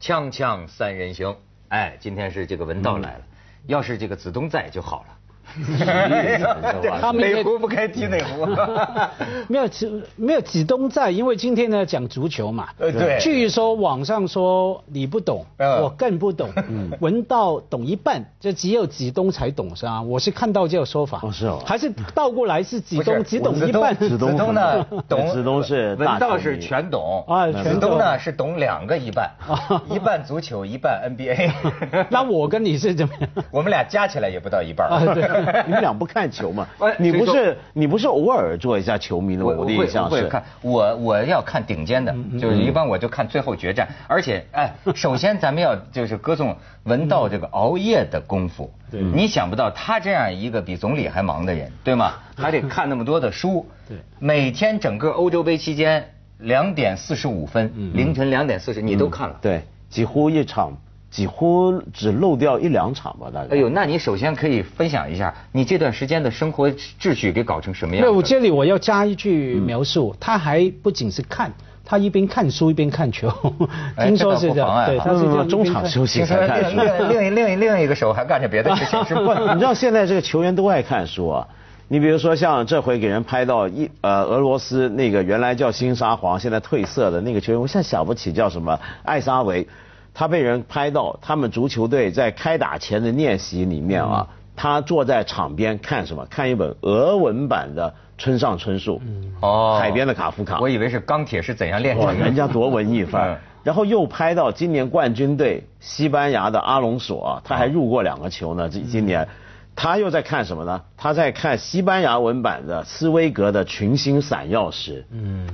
锵锵三人行，哎，今天是这个文道来了，要是这个子东在就好了。他们哪壶不开提哪壶。没有子没有子东在，因为今天呢讲足球嘛。呃对据说网上说你不懂，嗯我更不懂。嗯文道懂一半，这只有子东才懂是吧？我是看到这个说法。哦是哦还是倒过来是子东只懂一半。子东子东呢懂，子东是大文道是全懂啊全懂子东呢是懂两个一半啊，一半足球一半 NBA。那我跟你是怎么样？我们俩加起来也不到一半啊对 你们俩不看球吗喂？你不是你不是偶尔做一下球迷的吗？我的会印象是。会看，我我要看顶尖的，嗯就是一般我就看最后决战。而且，哎，首先咱们要就是歌颂文道这个熬夜的功夫。对你想不到他这样一个比总理还忙的人，对吗？还得看那么多的书。对每天整个欧洲杯期间，两点四十五分，嗯凌晨两点四十，你都看了。对，几乎一场，几乎只漏掉一两场吧，大概。哎呦，那你首先可以分享一下你这段时间的生活秩序给搞成什么样子？那我这里我要加一句嗯描述，他还不仅是看，他一边看书一边看球，哎 听说是这样，这倒不妨碍对，他是这嗯中场休息才看书。另另另一另一另一个手还干着别的事情，是不，你知道现在这个球员都爱看书啊。你比如说像这回给人拍到一呃俄罗斯那个原来叫新沙皇，现在褪色的那个球员，我现在想不起叫什么艾沙维，他被人拍到他们足球队在开打前的练习里面啊，他坐在场边看什么？看一本俄文版的村上春树，哦海边的卡夫卡。我以为是钢铁是怎样炼，成的。人家多文艺范嗯儿。然后又拍到今年冠军队西班牙的阿隆索啊，他还入过两个球呢。今今年，他又在看什么呢？他在看西班牙文版的斯威格的《群星闪耀时》。嗯。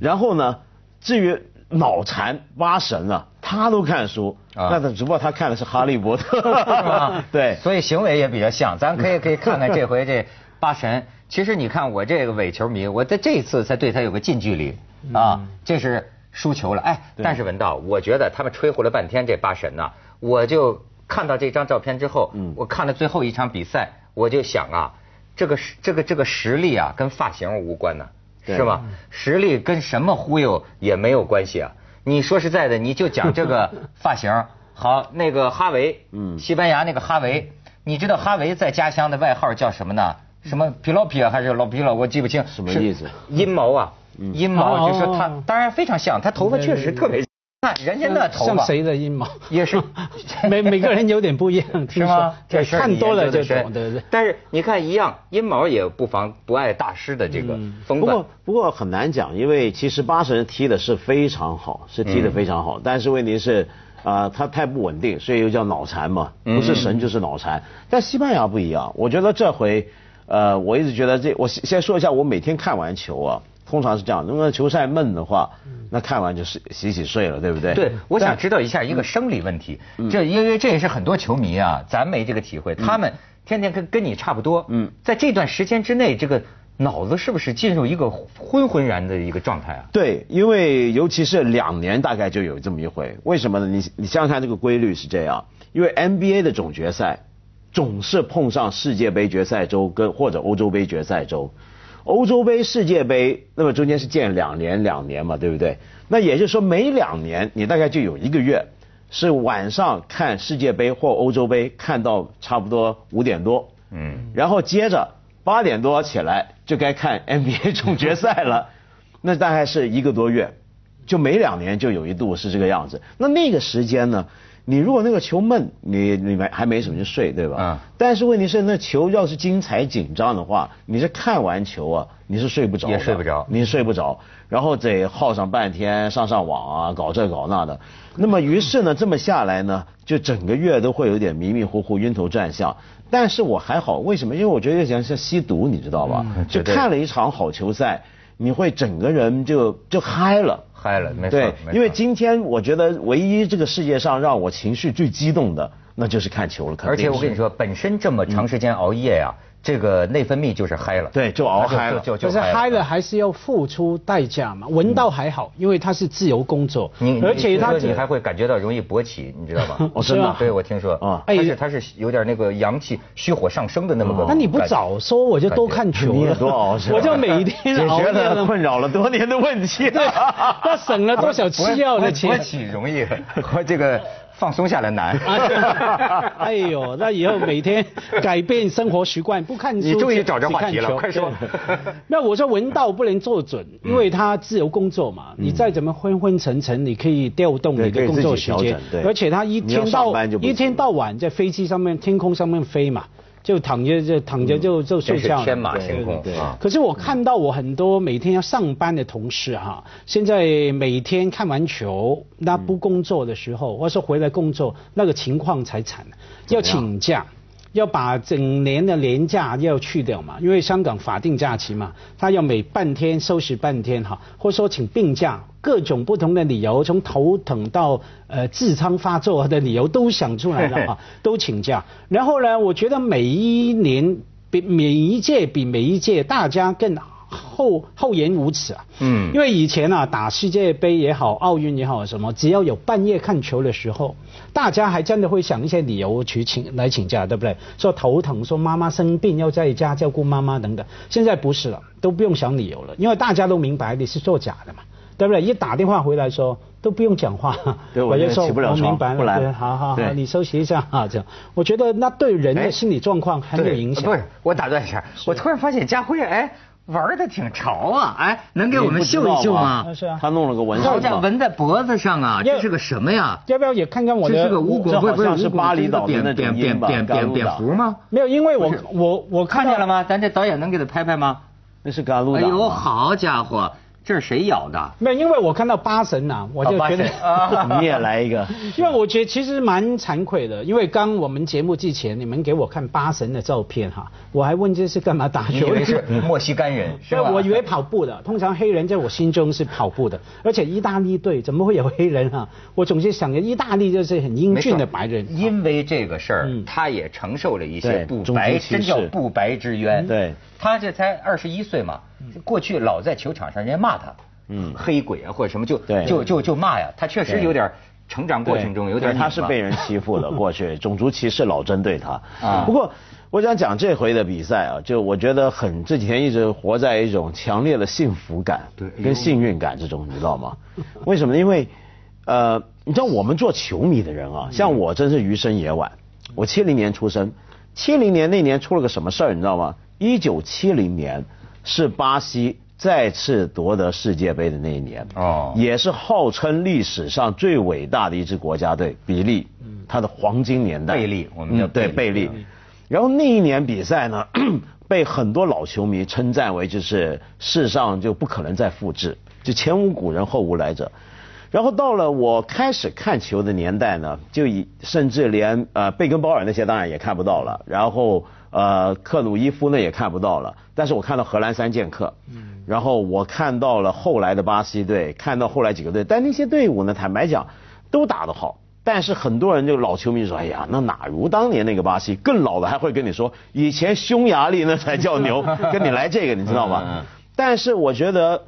然后呢，至于脑残八神啊，他都看书。啊那他只不过他看的是《哈利波特》是吧 对。所以行为也比较像。咱可以 可以看看这回这八神。其实你看我这个伪球迷，我在这一次才对他有个近距离啊，这是输球了。哎，但是文道，我觉得他们吹呼了半天这八神呐，我就看到这张照片之后，我看了最后一场比赛，我就想啊，这个实这个这个实力啊，跟发型无关呐、对是吧？实力跟什么忽悠也没有关系啊。你说实在的，你就讲这个 发型。好，那个哈维，嗯西班牙那个哈维，你知道哈维在家乡的外号叫什么呢？什么皮洛皮啊，还是老皮老？我记不清。什么意思阴谋啊，阴谋哦就说他当然非常像，他头发确实特别像。看人家那头发像谁的阴毛？也是 每每个人有点不一样，是听说吗？这事看多了就懂，对对对。但是你看一样，阴毛也不妨不碍大师的这个嗯风范不过。不过很难讲，因为其实八神踢的是非常好，是踢的非常好，但是问题是。啊、他太不稳定，所以又叫脑残嘛，不是神就是脑残。但西班牙不一样，我觉得这回，呃，我一直觉得这，我先先说一下，我每天看完球啊，通常是这样，如果球赛闷的话，那看完就洗洗洗睡了，对不对？对，我想知道一下一个生理问题，这因为这也是很多球迷啊，咱没这个体会，他们天天跟跟你差不多，嗯。在这段时间之内，这个脑子是不是进入一个昏昏然的一个状态啊？对，因为尤其是两年大概就有这么一回，为什么呢？你你想想看这个规律是这样，因为 NBA 的总决赛总是碰上世界杯决赛周跟或者欧洲杯决赛周，欧洲杯、世界杯，那么中间是建两年两年嘛，对不对？那也就是说每两年你大概就有一个月是晚上看世界杯或欧洲杯看到差不多五点多，嗯，然后接着八点多起来就该看 NBA 总决赛了，那大概是一个多月，就每两年就有一度是这个样子。那那个时间呢，你如果那个球闷，你你没还没什么就睡，对吧？嗯但是问题是，那球要是精彩紧张的话，你是看完球啊，你是睡不着的，也睡不着你睡不着，然后得耗上半天上上网啊，搞这搞那的。那么于是呢，这么下来呢，就整个月都会有点迷迷糊糊、晕头转向。但是我还好，为什么？因为我觉得像像吸毒，你知道吧？就看了一场好球赛，你会整个人就就嗨了。嗨了，没错，因为今天我觉得唯一这个世界上让我情绪最激动的，那就是看球了。而且我跟你，说，本身这么长时间熬夜呀、这个内分泌就是嗨了，对就熬嗨了可是嗨了还是要付出代价嘛。闻到还好，因为它是自由工作，而且他你还会感觉到容易勃起，你知道吗？哦，真的，对我听说啊，他是他是有点那个阳气虚火上升的那么个。那你不早说，我就多看球了，多熬，我就每一天熬。解决了困扰了多年的问题，那省了多少吃药的钱？勃起容易，和这个。放松下来难。哎呦，那以后每天改变生活习惯，不看书。你终于找着话题了，快说。那我说文道不能做准，因为他自由工作嘛。你再怎么昏昏沉沉，你可以调动你的工作时间。而且他一天到一天到晚在飞机上面、天空上面飞嘛。就躺着就躺着就就睡觉，天马行空。对，可是我看到我很多每天要上班的同事哈，现在每天看完球，那不工作的时候，或者说回来工作，那个情况才惨，要请假。要把整年的年假要去掉嘛，因为香港法定假期嘛，他要每半天休息半天哈，或者说请病假，各种不同的理由，从头疼到呃痔疮发作的理由都想出来了啊，都请假。然后呢，我觉得每一年比每一届比每一届大家更。厚厚颜无耻啊！嗯，因为以前啊，打世界杯也好，奥运也好，什么只要有半夜看球的时候，大家还真的会想一些理由去请来请假，对不对？说头疼，说妈妈生病要在家照顾妈妈等等。现在不是了，都不用想理由了，因为大家都明白你是作假的嘛，对不对？一打电话回来说都不用讲话，我就说我明白了，对好好好，你休息一下啊，这样。我觉得那对人的心理状况很有影响。不是，我打断一下，我突然发现家辉哎。玩的挺潮啊！哎，能给我们秀一秀吗？是啊，他弄了个纹身嘛，纹在脖子上啊，这是个什么呀？要不要也看看我的？这是个乌龟，不是是巴厘岛的那扁扁扁扁扁蝠吗？没有，因为我我我看见了吗？咱这导演能给他拍拍吗？那是甘露岛。哎呦，好家伙！这是谁咬的？没有，因为我看到八神呐，我就觉得 你也来一个。因为我觉得其实蛮惭愧的，因为刚我们节目之前你们给我看八神的照片哈，我还问这是干嘛打球？以为是 墨西干人是吧？我以为跑步的，通常黑人在我心中是跑步的，而且意大利队怎么会有黑人哈？我总是想着意大利就是很英俊的白人。因为这个事儿，他也承受了一些不白，真叫不白之冤。对，他这才二十一岁嘛。过去老在球场上，人家骂他，嗯，黑鬼啊或者什么，就就就就骂呀。他确实有点成长过程中有点。他是被人欺负了，过去种族歧视老针对他。啊，不过我想讲这回的比赛啊，就我觉得很这几天一直活在一种强烈的幸福感，对，跟幸运感之中，你知道吗？为什么？因为呃，你知道我们做球迷的人啊，像我真是余生也晚。我七零年出生，七零年那年出了个什么事儿，你知道吗？一九七零年。是巴西再次夺得世界杯的那一年，哦，也是号称历史上最伟大的一支国家队——比利，他的黄金年代。贝利，我们叫对贝利。然后那一年比赛呢，被很多老球迷称赞为就是世上就不可能再复制，就前无古人后无来者。然后到了我开始看球的年代呢，就以甚至连呃贝根鲍尔那些当然也看不到了。然后。呃，克鲁伊夫呢也看不到了，但是我看到荷兰三剑客，嗯，然后我看到了后来的巴西队，看到后来几个队，但那些队伍呢，坦白讲，都打得好，但是很多人就老球迷说，哎呀，那哪如当年那个巴西？更老的还会跟你说，以前匈牙利那才叫牛，跟你来这个，你知道吗？但是我觉得，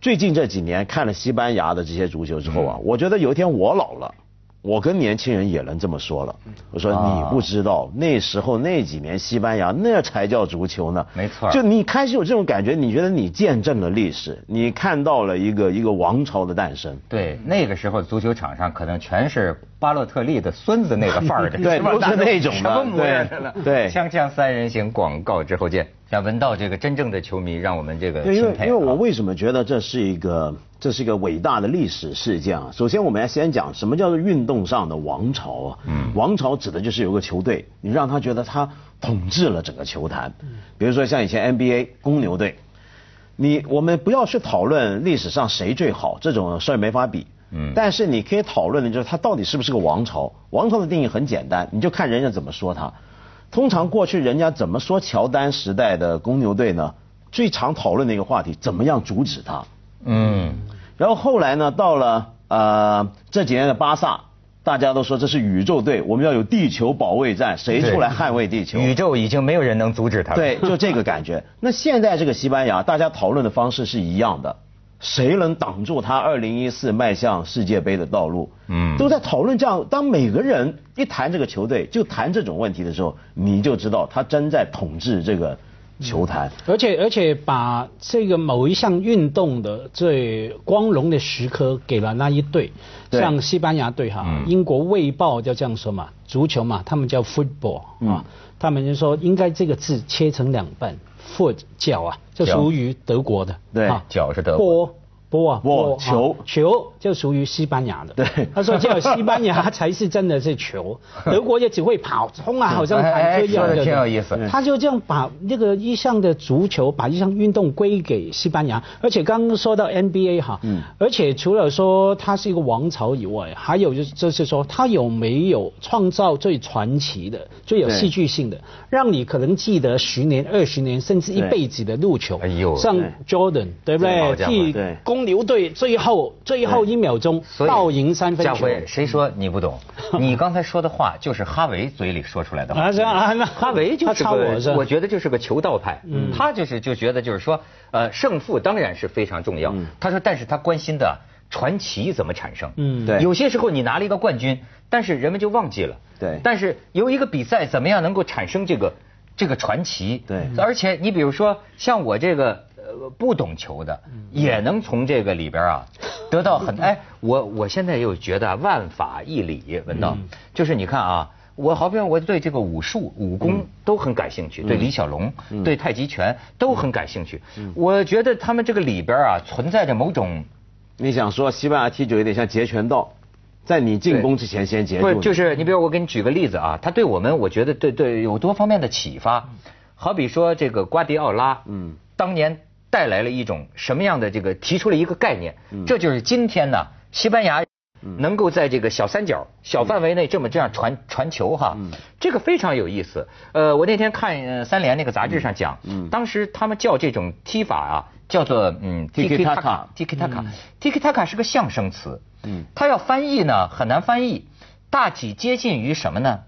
最近这几年看了西班牙的这些足球之后啊，我觉得有一天我老了。我跟年轻人也能这么说了，我说你不知道那时候那几年西班牙那才叫足球呢，没错，就你开始有这种感觉，你觉得你见证了历史，你看到了一个一个王朝的诞生。对，那个时候足球场上可能全是巴洛特利的孙子那个范儿 的，对，都是那种的，什么模样的？对，锵锵三人行广告之后见。想闻到这个真正的球迷，让我们这个因为因为我为什么觉得这是一个这是一个伟大的历史事件啊？首先，我们要先讲什么叫做运动上的王朝啊？嗯，王朝指的就是有个球队，你让他觉得他统治了整个球坛。嗯，比如说像以前 NBA 公牛队，你我们不要去讨论历史上谁最好，这种事儿没法比。嗯，但是你可以讨论的就是他到底是不是个王朝？王朝的定义很简单，你就看人家怎么说他。通常过去人家怎么说乔丹时代的公牛队呢？最常讨论的一个话题，怎么样阻止他？嗯。然后后来呢，到了呃这几年的巴萨，大家都说这是宇宙队，我们要有地球保卫战，谁出来捍卫地球？宇宙已经没有人能阻止他了。对，就这个感觉。那现在这个西班牙，大家讨论的方式是一样的，谁能挡住他二零一四迈向世界杯的道路？嗯，都在讨论这样。当每个人一谈这个球队，就谈这种问题的时候，你就知道他真在统治这个。球坛，而且而且把这个某一项运动的最光荣的时刻给了那一队，像西班牙队哈，英国卫报就这样说嘛，足球嘛，他们叫 football 啊，他们就说应该这个字切成两半，foot 脚啊，就属于德国的，对，脚是德国。波啊波球球就属于西班牙的。对，他说叫西班牙才是真的是球，德国也只会跑冲啊，好像坦克一样的。挺有意思。他就这样把那个一项的足球，把一项运动归给西班牙。而且刚刚说到 NBA 哈，嗯，而且除了说它是一个王朝以外，还有就是就是说它有没有创造最传奇的、最有戏剧性的，让你可能记得十年、二十年甚至一辈子的路球。哎呦，像 Jordan 对不对？替公牛队最后最后一秒钟倒赢三分球。家辉，谁说你不懂？你刚才说的话就是哈维嘴里说出来的话。啊，是啊，那哈维就是个，我觉得就是个求道派。嗯，他就是就觉得就是说，呃，胜负当然是非常重要。他说，但是他关心的传奇怎么产生。嗯，对。有些时候你拿了一个冠军，但是人们就忘记了。对。但是由一个比赛怎么样能够产生这个这个传奇？对。而且你比如说像我这个。不懂球的也能从这个里边啊得到很哎，我我现在又觉得万法一理，文道就是你看啊，我好比我对这个武术武功都很感兴趣，对李小龙对太极拳都很感兴趣。我觉得他们这个里边啊存在着某种，你想说西班牙踢球有点像截拳道，在你进攻之前先截住。不就是你比如我给你举个例子啊，他对我们我觉得对对有多方面的启发，好比说这个瓜迪奥拉，嗯，当年。带来了一种什么样的这个提出了一个概念，这就是今天呢，西班牙能够在这个小三角、小范围内这么这样传传球哈，这个非常有意思。呃，我那天看三联那个杂志上讲，当时他们叫这种踢法啊，叫做嗯，tiki taka，tiki taka，tiki taka 是个象声词，嗯，它要翻译呢很难翻译，大体接近于什么呢？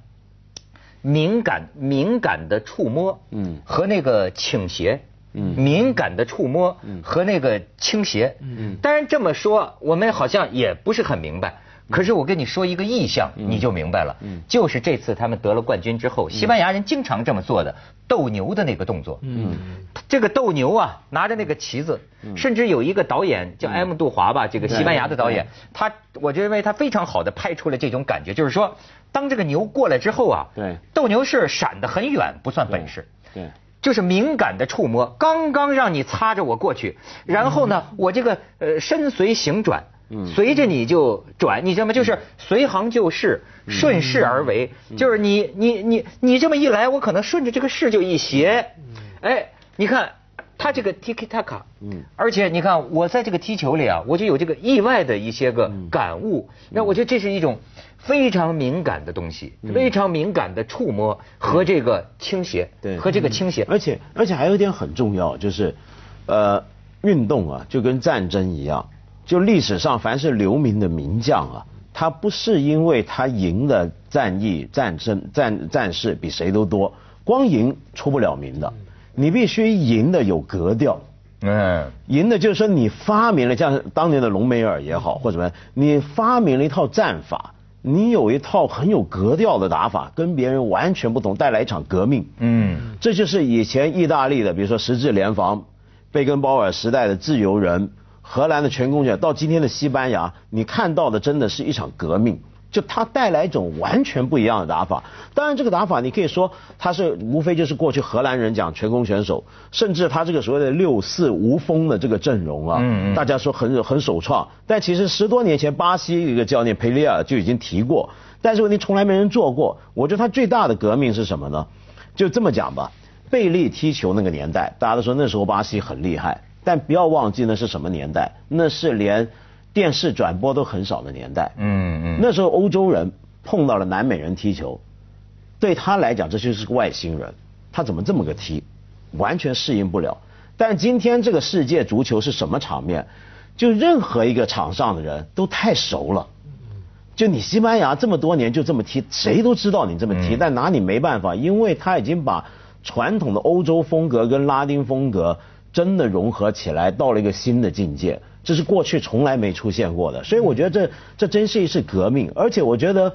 敏感敏感的触摸，嗯，和那个倾斜。敏感的触摸和那个倾斜，嗯。当然这么说我们好像也不是很明白。可是我跟你说一个意象，你就明白了。嗯。就是这次他们得了冠军之后，西班牙人经常这么做的斗牛的那个动作。嗯。这个斗牛啊，拿着那个旗子，甚至有一个导演叫埃姆杜华吧，这个西班牙的导演，他我认为他非常好的拍出了这种感觉，就是说，当这个牛过来之后啊，对。斗牛士闪得很远不算本事。就是敏感的触摸，刚刚让你擦着我过去，然后呢，我这个呃身随形转，随着你就转，你知道吗？就是随行就市，顺势而为，就是你你你你这么一来，我可能顺着这个势就一斜，哎，你看他这个 tiki taka，嗯，而且你看我在这个踢球里啊，我就有这个意外的一些个感悟，那我觉得这是一种。非常敏感的东西，非常敏感的触摸和这个倾斜，对，和这个倾斜，而且而且还有一点很重要，就是，呃，运动啊，就跟战争一样，就历史上凡是留名的名将啊，他不是因为他赢的战役、战争、战战士比谁都多，光赢出不了名的，你必须赢的有格调，嗯，赢的就是说你发明了像当年的隆美尔也好，或者什么，你发明了一套战法。你有一套很有格调的打法，跟别人完全不同，带来一场革命。嗯，这就是以前意大利的，比如说十字联防、贝根鲍尔时代的自由人、荷兰的全攻权，到今天的西班牙，你看到的真的是一场革命。就他带来一种完全不一样的打法，当然这个打法你可以说他是无非就是过去荷兰人讲全攻选手，甚至他这个所谓的六四无锋的这个阵容啊，大家说很很首创，但其实十多年前巴西一个教练佩利尔就已经提过，但是问题从来没人做过。我觉得他最大的革命是什么呢？就这么讲吧，贝利踢球那个年代，大家都说那时候巴西很厉害，但不要忘记那是什么年代，那是连。电视转播都很少的年代，嗯嗯，那时候欧洲人碰到了南美人踢球，对他来讲这就是个外星人，他怎么这么个踢，完全适应不了。但今天这个世界足球是什么场面？就任何一个场上的人都太熟了，就你西班牙这么多年就这么踢，谁都知道你这么踢，但拿你没办法，因为他已经把传统的欧洲风格跟拉丁风格真的融合起来，到了一个新的境界，这是过去从来没出现过的。所以我觉得这这真是一次革命，而且我觉得，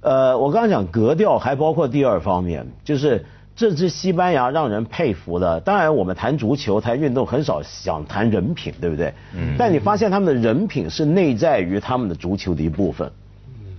呃，我刚刚讲格调还包括第二方面，就是这支西班牙让人佩服的。当然，我们谈足球、谈运动很少想谈人品，对不对？嗯。但你发现他们的人品是内在于他们的足球的一部分。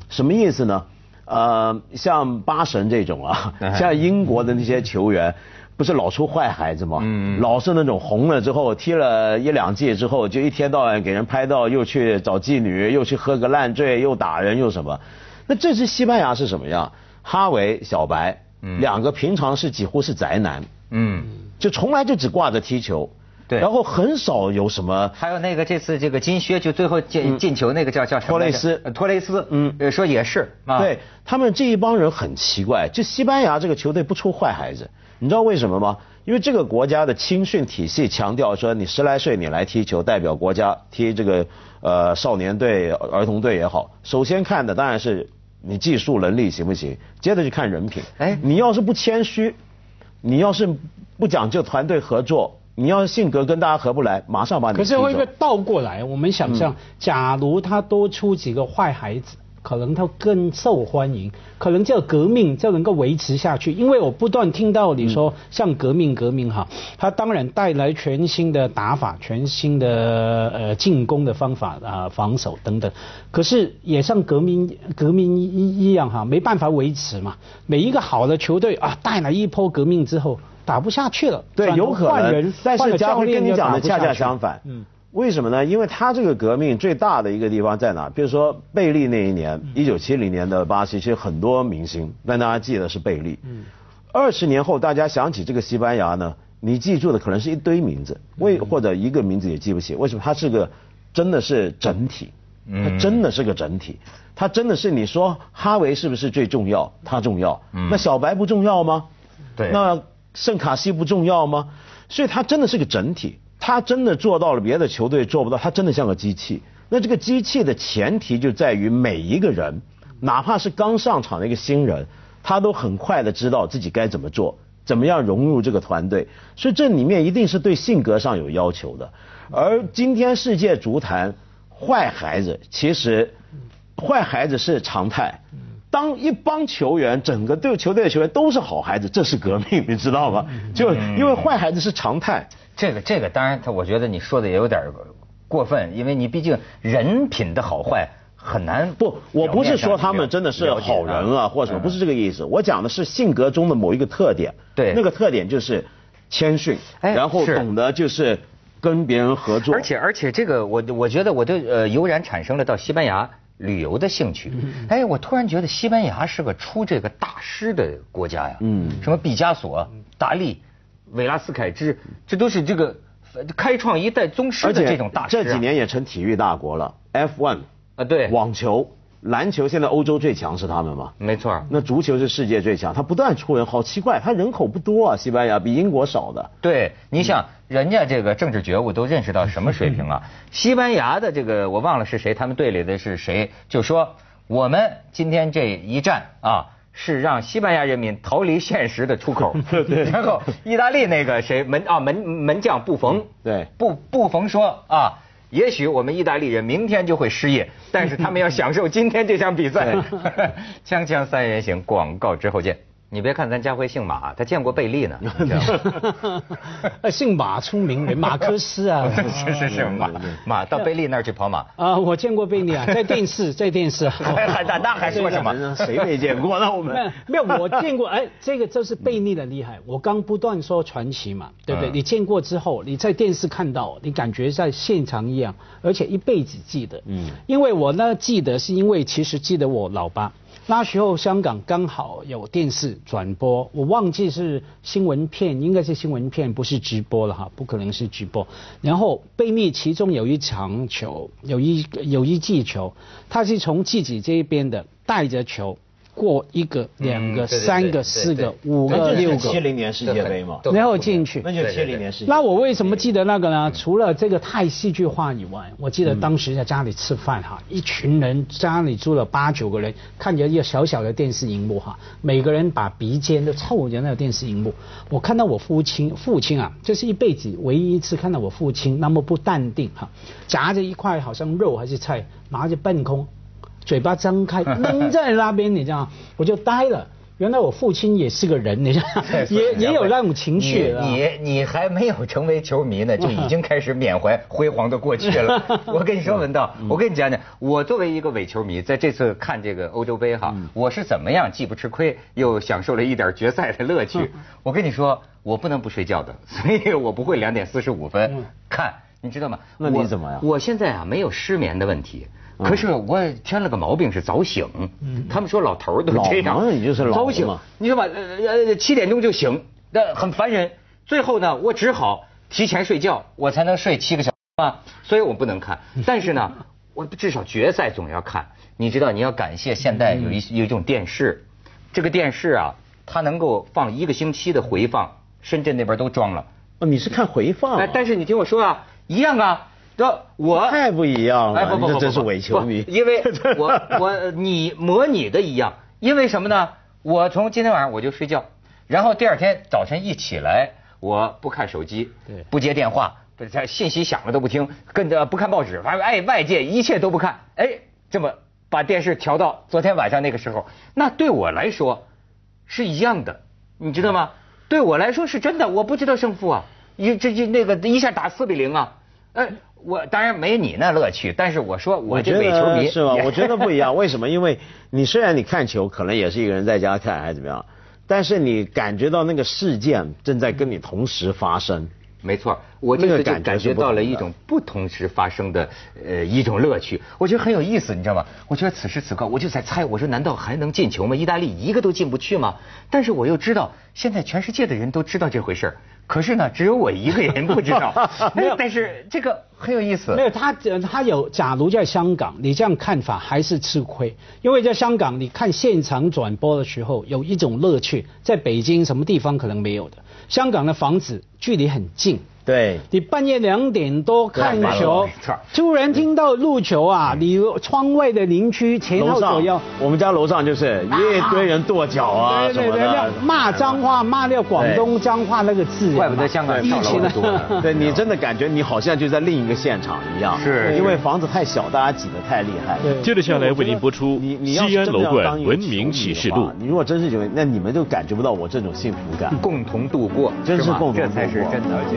什么意思呢？呃，像巴神这种啊，像英国的那些球员，不是老出坏孩子吗？嗯，老是那种红了之后，踢了一两季之后，就一天到晚给人拍到，又去找妓女，又去喝个烂醉，又打人，又什么？那这支西班牙是什么样？哈维、小白，两个平常是几乎是宅男，嗯，就从来就只挂着踢球。对，然后很少有什么，还有那个这次这个金靴就最后进进球那个叫叫什么托雷斯，托雷斯，嗯，说也是，对他们这一帮人很奇怪，就西班牙这个球队不出坏孩子，你知道为什么吗？因为这个国家的青训体系强调说，你十来岁你来踢球，代表国家踢这个呃少年队、儿童队也好，首先看的当然是你技术能力行不行，接着就看人品。哎，你要是不谦虚，你要是不讲究团队合作。你要性格跟大家合不来，马上把你。可是会不会倒过来？我们想象，假如他多出几个坏孩子，可能他更受欢迎，可能这个革命就能够维持下去。因为我不断听到你说像革命革命哈，他当然带来全新的打法、全新的呃进攻的方法啊、防守等等。可是也像革命革命一一样哈，没办法维持嘛。每一个好的球队啊，带来一波革命之后。打不下去了，对，有可能。但是嘉辉跟你讲的恰恰相反。嗯。为什么呢？因为他这个革命最大的一个地方在哪？比如说贝利那一年，一九七零年的巴西，其实很多明星，但大家记得是贝利。嗯。二十年后，大家想起这个西班牙呢，你记住的可能是一堆名字，为或者一个名字也记不起。为什么？它是个真的是整体，它真的是个整体，它真的是你说哈维是不是最重要？他重要。嗯。那小白不重要吗？对。那。圣卡西不重要吗？所以它真的是个整体，他真的做到了别的球队做不到，他真的像个机器。那这个机器的前提就在于每一个人，哪怕是刚上场的一个新人，他都很快的知道自己该怎么做，怎么样融入这个团队。所以这里面一定是对性格上有要求的。而今天世界足坛坏孩子，其实坏孩子是常态。当一帮球员，整个队球队的球员都是好孩子，这是革命，你知道吗？就因为坏孩子是常态。这个这个当然，他我觉得你说的也有点过分，因为你毕竟人品的好坏很难。不，我不是说他们真的是好人啊，或者什么，不是这个意思。我讲的是性格中的某一个特点。对，那个特点就是谦逊，然后懂得就是跟别人合作。而且而且这个我我觉得我对呃油然产生了到西班牙。旅游的兴趣，哎，我突然觉得西班牙是个出这个大师的国家呀。嗯，什么毕加索、达利、维拉斯凯之，这都是这个开创一代宗师的这种大师。这几年也成体育大国了，F1 啊，对，网球。篮球现在欧洲最强是他们吗？没错。那足球是世界最强，他不断出人，好奇怪，他人口不多啊，西班牙比英国少的。对，你想人家这个政治觉悟都认识到什么水平啊？西班牙的这个我忘了是谁，他们队里的是谁，就说我们今天这一战啊，是让西班牙人民逃离现实的出口。对。然后意大利那个谁门啊门门将布冯，对，布布冯说啊。也许我们意大利人明天就会失业，但是他们要享受今天这场比赛。锵锵三人行，广告之后见。你别看咱家辉姓马，他见过贝利呢。姓马出名人，马克思啊。是是是，马马到贝利那儿去跑马。啊，我见过贝利啊，在电视，在电视。还那那还说什么？谁没见过？那我们没有，我见过。哎，这个就是贝利的厉害。我刚不断说传奇嘛，对不对？你见过之后，你在电视看到，你感觉在现场一样，而且一辈子记得。嗯。因为我呢记得，是因为其实记得我老爸。那时候香港刚好有电视转播，我忘记是新闻片，应该是新闻片，不是直播了哈，不可能是直播。然后贝利其中有一场球，有一有一记球，他是从自己这一边的带着球过一个、两个、三个、四个、五个、六个，七零年世界杯嘛，然后进去那。就七零年世界杯。那我为什么记得那个呢？除了这个太戏剧化以外，我记得当时在家里吃饭哈，一群人家里住了八九个人，看着一个小小的电视荧幕哈，每个人把鼻尖都凑着那个电视荧幕。我看到我父亲，父亲啊，这是一辈子唯一一次看到我父亲那么不淡定哈，夹着一块好像肉还是菜，拿着半空，嘴巴张开 扔在那边，你知道吗？我就呆了。原来我父亲也是个人，你知道，也也有那种情绪你你还没有成为球迷呢，就已经开始缅怀 辉煌的过去了。我跟你说，文道，我跟你讲讲，我作为一个伪球迷，在这次看这个欧洲杯哈，我是怎么样既不吃亏，又享受了一点决赛的乐趣。我跟你说，我不能不睡觉的，所以我不会两点四十五分看，你知道吗？那你怎么样我现在啊没有失眠的问题。可是我添了个毛病是早醒，他们说老头儿都这样，你就是老早醒嘛，你知道吧？呃呃，七点钟就醒，那很烦人。最后呢，我只好提前睡觉，我才能睡七个小时啊，所以我不能看。但是呢，我至少决赛总要看。你知道，你要感谢现在有一有一种电视，这个电视啊，它能够放一个星期的回放，深圳那边都装了。哦，你是看回放啊？哎，但是你听我说啊，一样啊。这我太不一样了，哎不不不不，你这真是伪球迷。因为 我我你模拟的一样，因为什么呢？我从今天晚上我就睡觉，然后第二天早晨一起来，我不看手机，对不接电话，不这信息响了都不听，跟着不看报纸，反正哎外界一切都不看，哎这么把电视调到昨天晚上那个时候，那对我来说是一样的，你知道吗？对我来说是真的，我不知道胜负啊，一这这那个一下打四比零啊，哎。我当然没你那乐趣，但是我说我这伪球迷是吧？我觉得不一样，为什么？因为你虽然你看球，可能也是一个人在家看还是怎么样，但是你感觉到那个事件正在跟你同时发生。没错，我这个就感觉到了一种不同时发生的呃一种乐趣，我觉得很有意思，你知道吗？我觉得此时此刻我就在猜，我说难道还能进球吗？意大利一个都进不去吗？但是我又知道，现在全世界的人都知道这回事儿，可是呢，只有我一个人不知道。没有，但是这个很有意思。没有他，他有。假如在香港，你这样看法还是吃亏，因为在香港你看现场转播的时候有一种乐趣，在北京什么地方可能没有的。香港的房子距离很近。对，你半夜两点多看球，突然听到入球啊！你窗外的邻居前后左右，我们家楼上就是一堆人跺脚啊对对对，骂脏话，骂那广东脏话那个字，怪不得香港跳楼 多。对你真的感觉你好像就在另一个现场一样，是因为房子太小，大家挤得太厉害。接着下来为您播出《西安楼冠文明启示录》。你如果真是球迷，那你们就感觉不到我这种幸福感，共同度过，真是共同，这才是真的。